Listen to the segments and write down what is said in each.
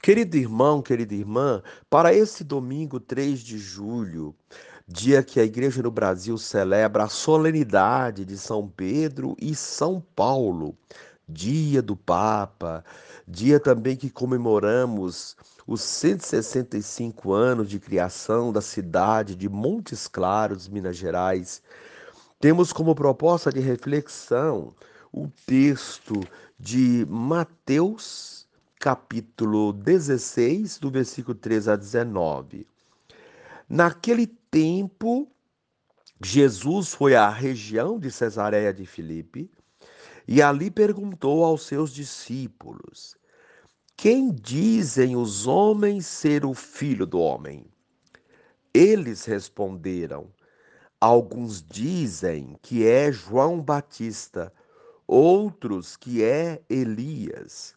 Querido irmão, querida irmã, para esse domingo 3 de julho, dia que a igreja no Brasil celebra a solenidade de São Pedro e São Paulo, dia do Papa, dia também que comemoramos os 165 anos de criação da cidade de Montes Claros, Minas Gerais. Temos como proposta de reflexão o texto de Mateus capítulo 16, do versículo 3 a 19. Naquele tempo, Jesus foi à região de Cesareia de Filipe e ali perguntou aos seus discípulos: Quem dizem os homens ser o filho do homem? Eles responderam: Alguns dizem que é João Batista, outros que é Elias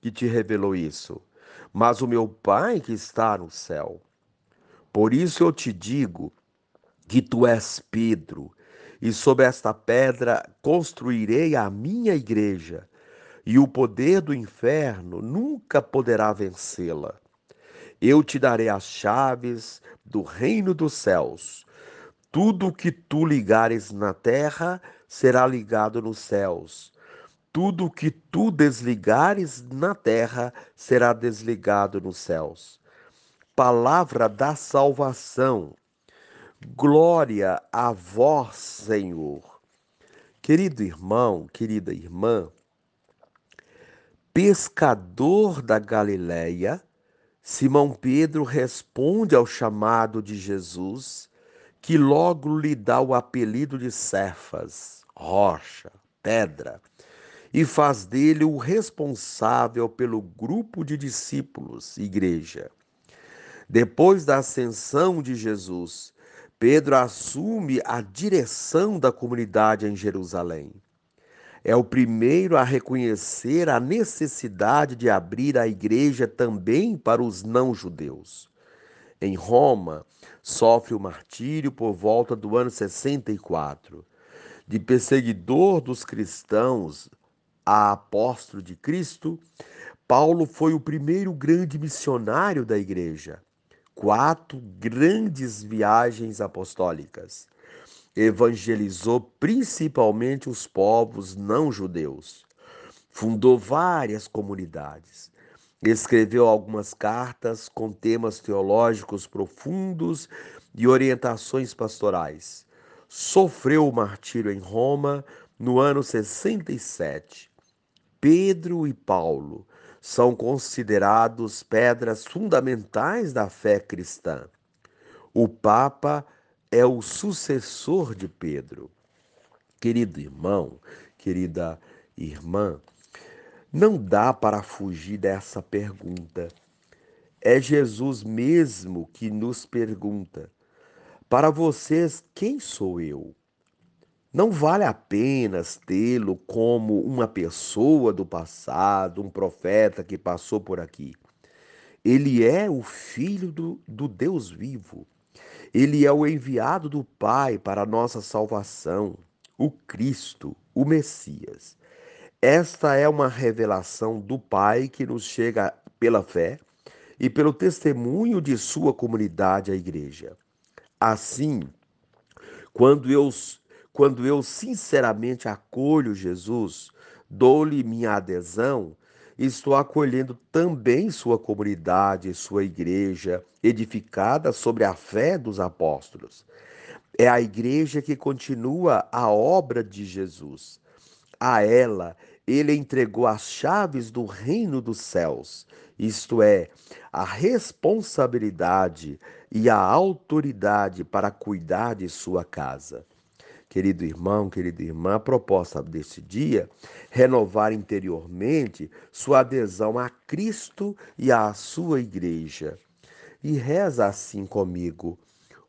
que te revelou isso, mas o meu Pai que está no céu. Por isso eu te digo que tu és Pedro, e sob esta pedra construirei a minha igreja, e o poder do inferno nunca poderá vencê-la. Eu te darei as chaves do reino dos céus. Tudo que tu ligares na terra será ligado nos céus tudo que tu desligares na terra será desligado nos céus. Palavra da salvação. Glória a vós, Senhor. Querido irmão, querida irmã, pescador da Galileia, Simão Pedro responde ao chamado de Jesus, que logo lhe dá o apelido de Cefas, rocha, pedra e faz dele o responsável pelo grupo de discípulos, igreja. Depois da ascensão de Jesus, Pedro assume a direção da comunidade em Jerusalém. É o primeiro a reconhecer a necessidade de abrir a igreja também para os não-judeus. Em Roma, sofre o martírio por volta do ano 64. De perseguidor dos cristãos, a apóstolo de Cristo, Paulo foi o primeiro grande missionário da igreja. Quatro grandes viagens apostólicas. Evangelizou principalmente os povos não judeus. Fundou várias comunidades. Escreveu algumas cartas com temas teológicos profundos e orientações pastorais. Sofreu o martírio em Roma no ano 67 Pedro e Paulo são considerados pedras fundamentais da fé cristã. O Papa é o sucessor de Pedro. Querido irmão, querida irmã, não dá para fugir dessa pergunta. É Jesus mesmo que nos pergunta: para vocês, quem sou eu? Não vale apenas tê-lo como uma pessoa do passado, um profeta que passou por aqui. Ele é o Filho do, do Deus vivo. Ele é o enviado do Pai para a nossa salvação, o Cristo, o Messias. Esta é uma revelação do Pai que nos chega pela fé e pelo testemunho de sua comunidade, a Igreja. Assim, quando eu quando eu sinceramente acolho Jesus, dou-lhe minha adesão, estou acolhendo também sua comunidade, sua igreja, edificada sobre a fé dos apóstolos. É a igreja que continua a obra de Jesus. A ela, ele entregou as chaves do reino dos céus, isto é, a responsabilidade e a autoridade para cuidar de sua casa. Querido irmão, querida irmã, a proposta desse dia, renovar interiormente sua adesão a Cristo e à sua igreja. E reza assim comigo: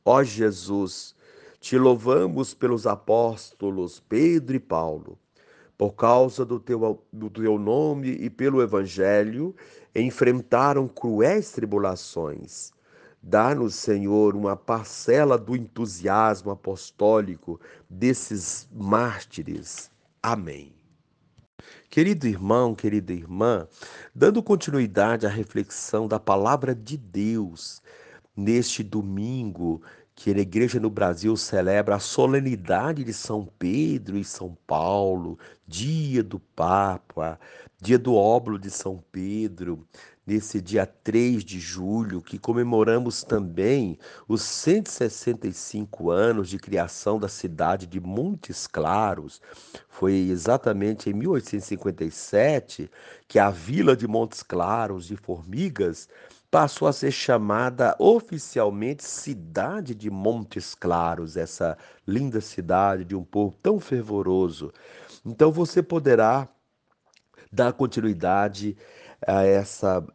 Ó Jesus, te louvamos pelos apóstolos Pedro e Paulo. Por causa do teu, do teu nome e pelo Evangelho, enfrentaram cruéis tribulações. Dá-nos, Senhor, uma parcela do entusiasmo apostólico desses mártires. Amém. Querido irmão, querida irmã, dando continuidade à reflexão da palavra de Deus neste domingo que a igreja no Brasil celebra a solenidade de São Pedro e São Paulo, dia do Papa, dia do óbolo de São Pedro, nesse dia 3 de julho, que comemoramos também os 165 anos de criação da cidade de Montes Claros. Foi exatamente em 1857 que a vila de Montes Claros de Formigas passou a ser chamada oficialmente Cidade de Montes Claros, essa linda cidade de um povo tão fervoroso. Então você poderá dar continuidade a essa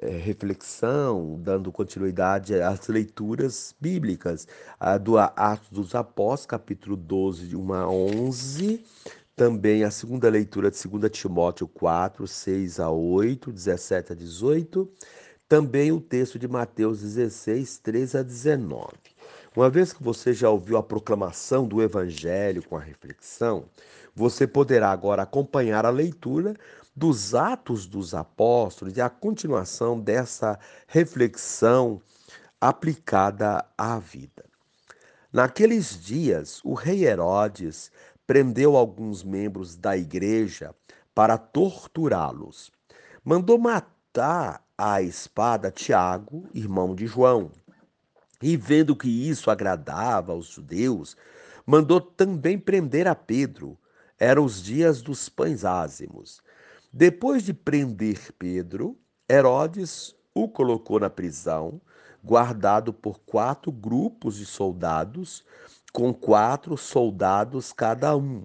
é, reflexão, dando continuidade às leituras bíblicas, a do Atos dos Apóstolos, capítulo 12, de 1 a 11, também a segunda leitura de 2 Timóteo 4, 6 a 8, 17 a 18, também o texto de Mateus 16, 13 a 19. Uma vez que você já ouviu a proclamação do Evangelho com a reflexão, você poderá agora acompanhar a leitura dos Atos dos Apóstolos e a continuação dessa reflexão aplicada à vida. Naqueles dias, o rei Herodes prendeu alguns membros da igreja para torturá-los. Mandou matar à espada Tiago, irmão de João. E vendo que isso agradava aos judeus, mandou também prender a Pedro. Eram os dias dos pães ázimos. Depois de prender Pedro, Herodes o colocou na prisão, guardado por quatro grupos de soldados, com quatro soldados cada um.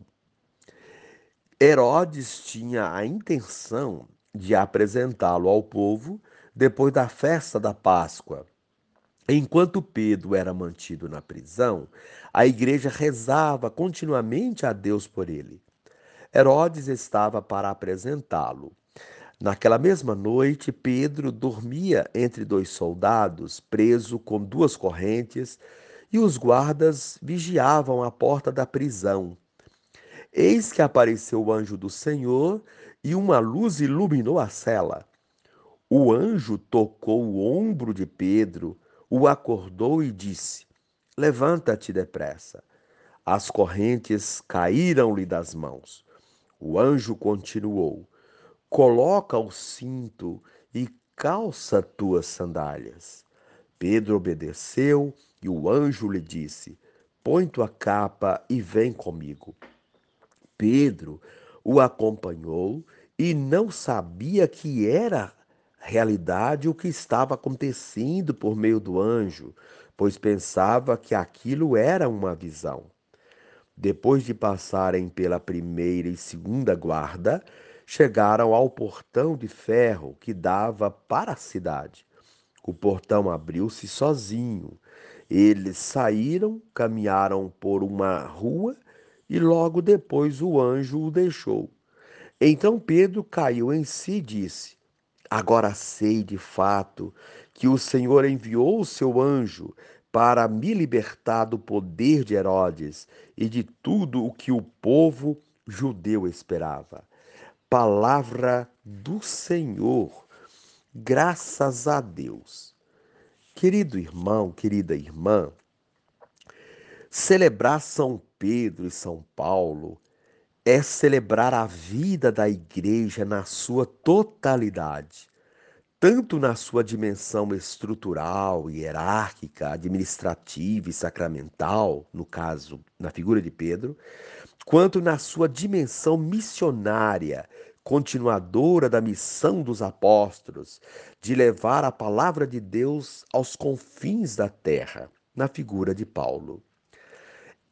Herodes tinha a intenção de apresentá-lo ao povo depois da festa da Páscoa. Enquanto Pedro era mantido na prisão, a igreja rezava continuamente a Deus por ele. Herodes estava para apresentá-lo. Naquela mesma noite, Pedro dormia entre dois soldados, preso com duas correntes, e os guardas vigiavam a porta da prisão. Eis que apareceu o anjo do Senhor e uma luz iluminou a cela. O anjo tocou o ombro de Pedro, o acordou e disse: Levanta-te depressa. As correntes caíram-lhe das mãos. O anjo continuou: Coloca o cinto e calça tuas sandálias. Pedro obedeceu e o anjo lhe disse: Põe tua capa e vem comigo. Pedro o acompanhou e não sabia que era realidade o que estava acontecendo por meio do anjo, pois pensava que aquilo era uma visão. Depois de passarem pela primeira e segunda guarda, chegaram ao portão de ferro que dava para a cidade. O portão abriu-se sozinho. Eles saíram, caminharam por uma rua e logo depois o anjo o deixou. Então Pedro caiu em si e disse: Agora sei de fato que o Senhor enviou o seu anjo para me libertar do poder de Herodes e de tudo o que o povo judeu esperava. Palavra do Senhor. Graças a Deus. Querido irmão, querida irmã, celebrar São Pedro e São Paulo é celebrar a vida da igreja na sua totalidade, tanto na sua dimensão estrutural, hierárquica, administrativa e sacramental, no caso, na figura de Pedro, quanto na sua dimensão missionária, continuadora da missão dos apóstolos, de levar a palavra de Deus aos confins da terra, na figura de Paulo.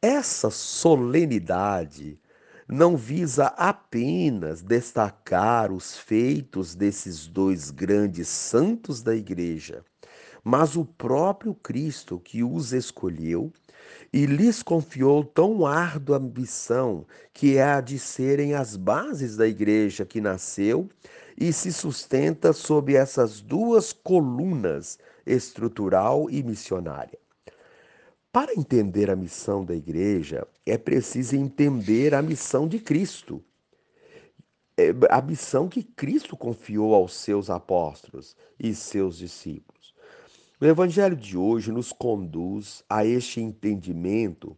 Essa solenidade não visa apenas destacar os feitos desses dois grandes santos da Igreja, mas o próprio Cristo que os escolheu e lhes confiou tão árdua missão, que é a de serem as bases da igreja que nasceu e se sustenta sob essas duas colunas, estrutural e missionária. Para entender a missão da igreja, é preciso entender a missão de Cristo. É, a missão que Cristo confiou aos seus apóstolos e seus discípulos. O Evangelho de hoje nos conduz a este entendimento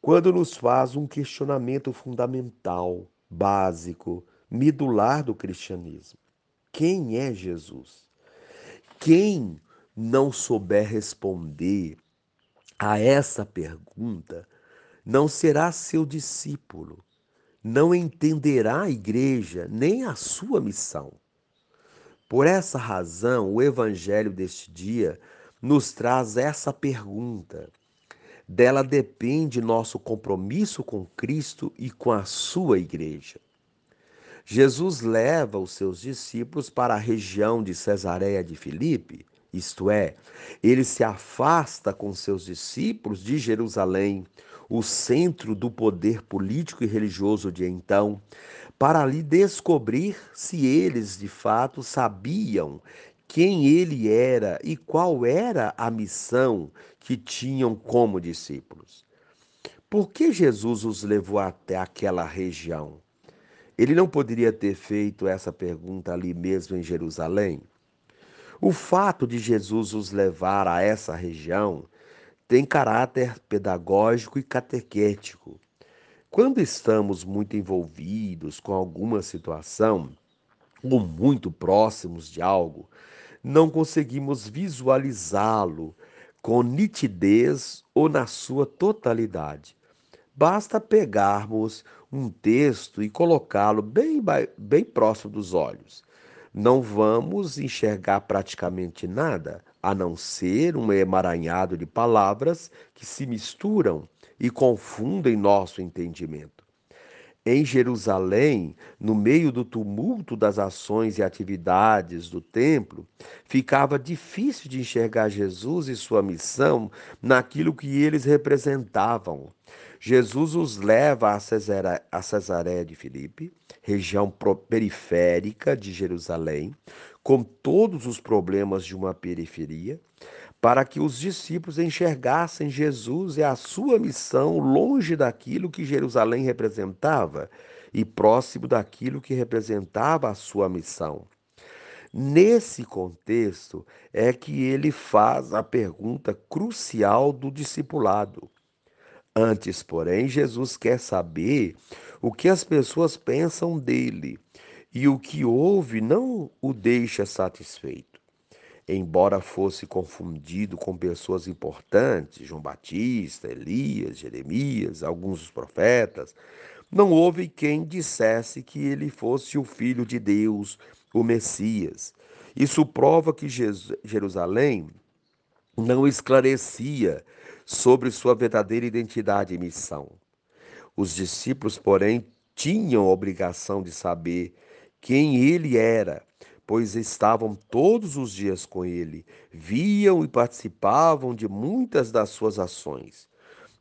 quando nos faz um questionamento fundamental, básico, medular do cristianismo: quem é Jesus? Quem não souber responder a essa pergunta não será seu discípulo, não entenderá a igreja nem a sua missão. Por essa razão, o evangelho deste dia nos traz essa pergunta. Dela depende nosso compromisso com Cristo e com a sua igreja. Jesus leva os seus discípulos para a região de Cesareia de Filipe isto é, ele se afasta com seus discípulos de Jerusalém, o centro do poder político e religioso de então, para ali descobrir se eles de fato sabiam quem ele era e qual era a missão que tinham como discípulos. Por que Jesus os levou até aquela região? Ele não poderia ter feito essa pergunta ali mesmo em Jerusalém? O fato de Jesus os levar a essa região tem caráter pedagógico e catequético. Quando estamos muito envolvidos com alguma situação ou muito próximos de algo, não conseguimos visualizá-lo com nitidez ou na sua totalidade. Basta pegarmos um texto e colocá-lo bem, bem próximo dos olhos não vamos enxergar praticamente nada, a não ser um emaranhado de palavras que se misturam e confundem nosso entendimento. Em Jerusalém, no meio do tumulto das ações e atividades do templo, ficava difícil de enxergar Jesus e sua missão naquilo que eles representavam. Jesus os leva a, Cesare, a Cesareia de Filipe, região periférica de Jerusalém, com todos os problemas de uma periferia, para que os discípulos enxergassem Jesus e a sua missão longe daquilo que Jerusalém representava e próximo daquilo que representava a sua missão. Nesse contexto é que ele faz a pergunta crucial do discipulado: Antes, porém, Jesus quer saber o que as pessoas pensam dele e o que ouve não o deixa satisfeito. Embora fosse confundido com pessoas importantes, João Batista, Elias, Jeremias, alguns dos profetas, não houve quem dissesse que ele fosse o Filho de Deus, o Messias. Isso prova que Jerusalém não esclarecia sobre sua verdadeira identidade e missão. Os discípulos, porém, tinham obrigação de saber quem ele era, pois estavam todos os dias com ele, viam e participavam de muitas das suas ações.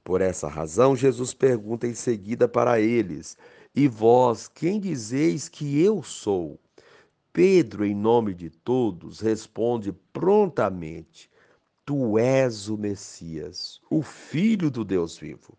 Por essa razão, Jesus pergunta em seguida para eles: E vós, quem dizeis que eu sou? Pedro, em nome de todos, responde prontamente: Tu és o Messias, o Filho do Deus vivo.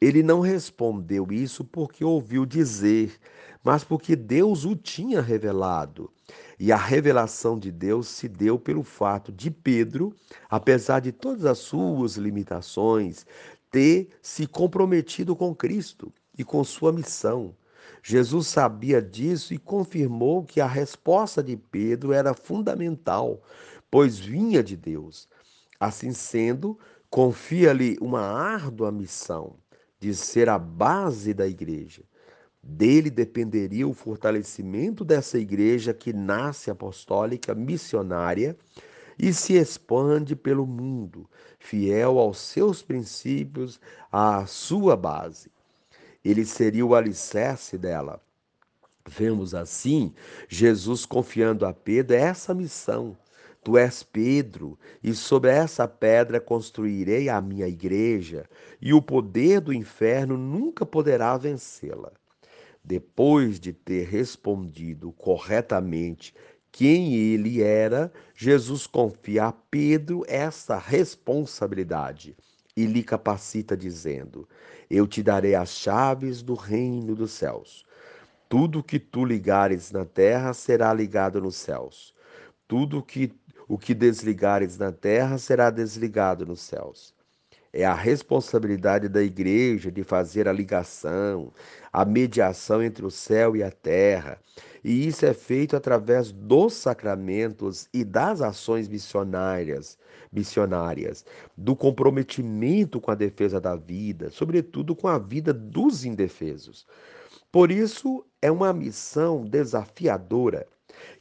Ele não respondeu isso porque ouviu dizer, mas porque Deus o tinha revelado. E a revelação de Deus se deu pelo fato de Pedro, apesar de todas as suas limitações, ter se comprometido com Cristo e com sua missão. Jesus sabia disso e confirmou que a resposta de Pedro era fundamental, pois vinha de Deus. Assim sendo, confia-lhe uma árdua missão de ser a base da igreja. Dele dependeria o fortalecimento dessa igreja que nasce apostólica, missionária, e se expande pelo mundo, fiel aos seus princípios, à sua base. Ele seria o alicerce dela. Vemos assim Jesus confiando a Pedro essa missão. Tu és Pedro, e sobre essa pedra construirei a minha igreja, e o poder do inferno nunca poderá vencê-la. Depois de ter respondido corretamente quem ele era, Jesus confia a Pedro essa responsabilidade e lhe capacita, dizendo: Eu te darei as chaves do reino dos céus. Tudo que tu ligares na terra será ligado nos céus. Tudo que o que desligares na terra será desligado nos céus. É a responsabilidade da igreja de fazer a ligação, a mediação entre o céu e a terra. E isso é feito através dos sacramentos e das ações missionárias, missionárias, do comprometimento com a defesa da vida, sobretudo com a vida dos indefesos. Por isso, é uma missão desafiadora.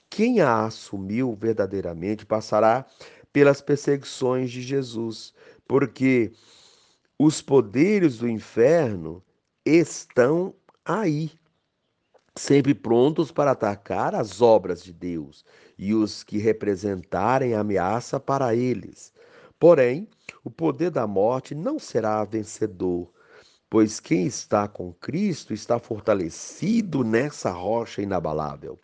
Quem a assumiu verdadeiramente passará pelas perseguições de Jesus, porque os poderes do inferno estão aí, sempre prontos para atacar as obras de Deus e os que representarem ameaça para eles. Porém, o poder da morte não será vencedor, pois quem está com Cristo está fortalecido nessa rocha inabalável.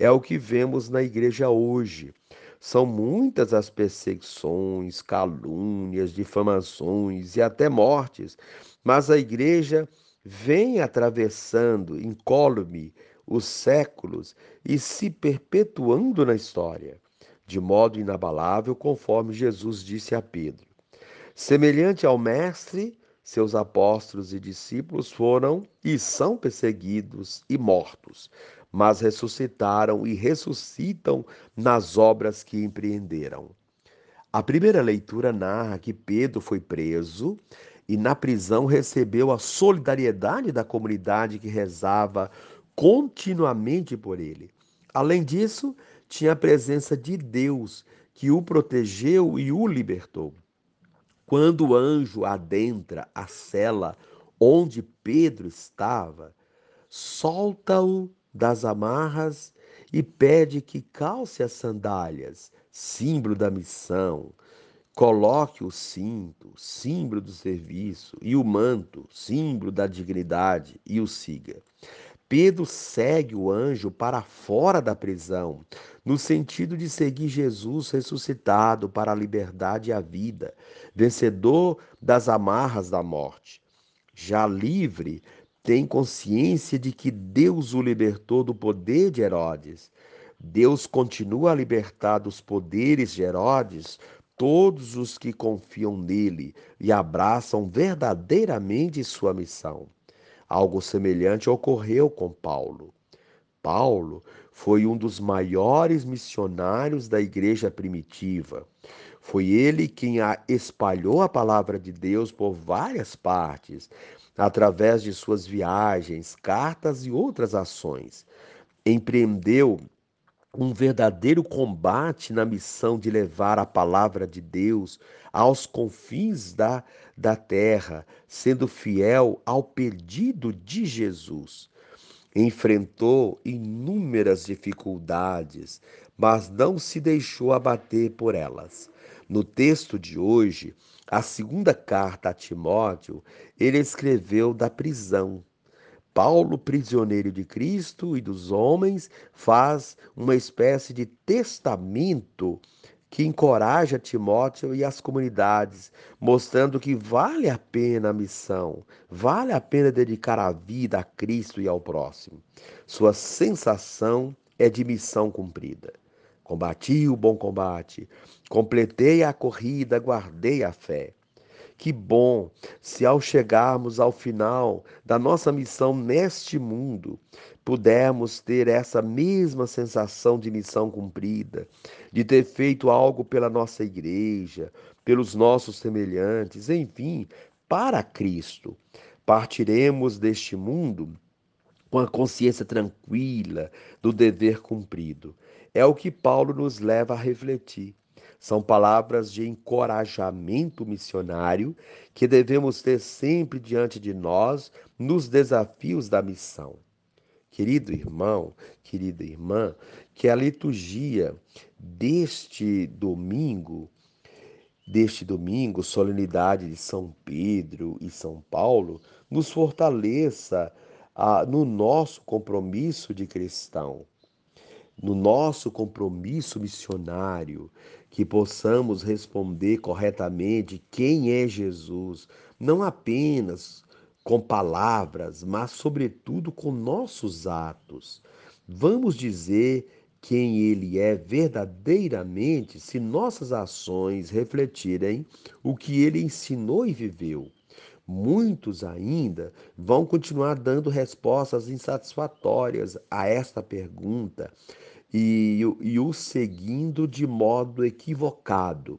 É o que vemos na igreja hoje. São muitas as perseguições, calúnias, difamações e até mortes, mas a igreja vem atravessando incólume os séculos e se perpetuando na história, de modo inabalável, conforme Jesus disse a Pedro. Semelhante ao Mestre, seus apóstolos e discípulos foram e são perseguidos e mortos, mas ressuscitaram e ressuscitam nas obras que empreenderam. A primeira leitura narra que Pedro foi preso e na prisão recebeu a solidariedade da comunidade que rezava continuamente por ele. Além disso, tinha a presença de Deus que o protegeu e o libertou. Quando o anjo adentra a cela onde Pedro estava, solta-o das amarras e pede que calce as sandálias, símbolo da missão, coloque o cinto, símbolo do serviço, e o manto, símbolo da dignidade, e o siga. Pedro segue o anjo para fora da prisão, no sentido de seguir Jesus ressuscitado para a liberdade e a vida, vencedor das amarras da morte. Já livre, tem consciência de que Deus o libertou do poder de Herodes. Deus continua a libertar dos poderes de Herodes todos os que confiam nele e abraçam verdadeiramente sua missão. Algo semelhante ocorreu com Paulo. Paulo foi um dos maiores missionários da igreja primitiva. Foi ele quem a espalhou a palavra de Deus por várias partes, através de suas viagens, cartas e outras ações. Empreendeu um verdadeiro combate na missão de levar a palavra de Deus aos confins da, da terra, sendo fiel ao pedido de Jesus. Enfrentou inúmeras dificuldades, mas não se deixou abater por elas. No texto de hoje, a segunda carta a Timóteo, ele escreveu da prisão. Paulo, prisioneiro de Cristo e dos homens, faz uma espécie de testamento que encoraja Timóteo e as comunidades, mostrando que vale a pena a missão, vale a pena dedicar a vida a Cristo e ao próximo. Sua sensação é de missão cumprida. Combati o bom combate, completei a corrida, guardei a fé. Que bom se ao chegarmos ao final da nossa missão neste mundo, pudermos ter essa mesma sensação de missão cumprida, de ter feito algo pela nossa igreja, pelos nossos semelhantes, enfim, para Cristo. Partiremos deste mundo com a consciência tranquila do dever cumprido. É o que Paulo nos leva a refletir. São palavras de encorajamento missionário que devemos ter sempre diante de nós nos desafios da missão. Querido irmão, querida irmã, que a liturgia deste domingo, deste domingo, solenidade de São Pedro e São Paulo, nos fortaleça ah, no nosso compromisso de cristão, no nosso compromisso missionário, que possamos responder corretamente quem é Jesus, não apenas com palavras, mas sobretudo com nossos atos. Vamos dizer quem ele é verdadeiramente se nossas ações refletirem o que ele ensinou e viveu. Muitos ainda vão continuar dando respostas insatisfatórias a esta pergunta e, e o seguindo de modo equivocado.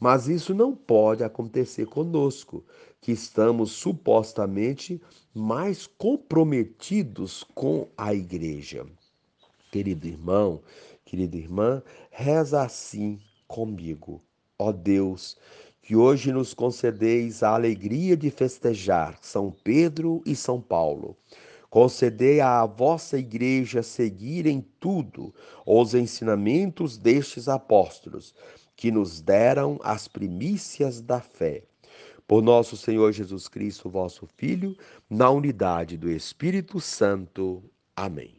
Mas isso não pode acontecer conosco, que estamos supostamente mais comprometidos com a igreja. Querido irmão, querida irmã, reza assim comigo. Ó Deus, que hoje nos concedeis a alegria de festejar São Pedro e São Paulo. Concedei à vossa igreja seguir em tudo os ensinamentos destes apóstolos, que nos deram as primícias da fé. Por nosso Senhor Jesus Cristo, vosso Filho, na unidade do Espírito Santo. Amém.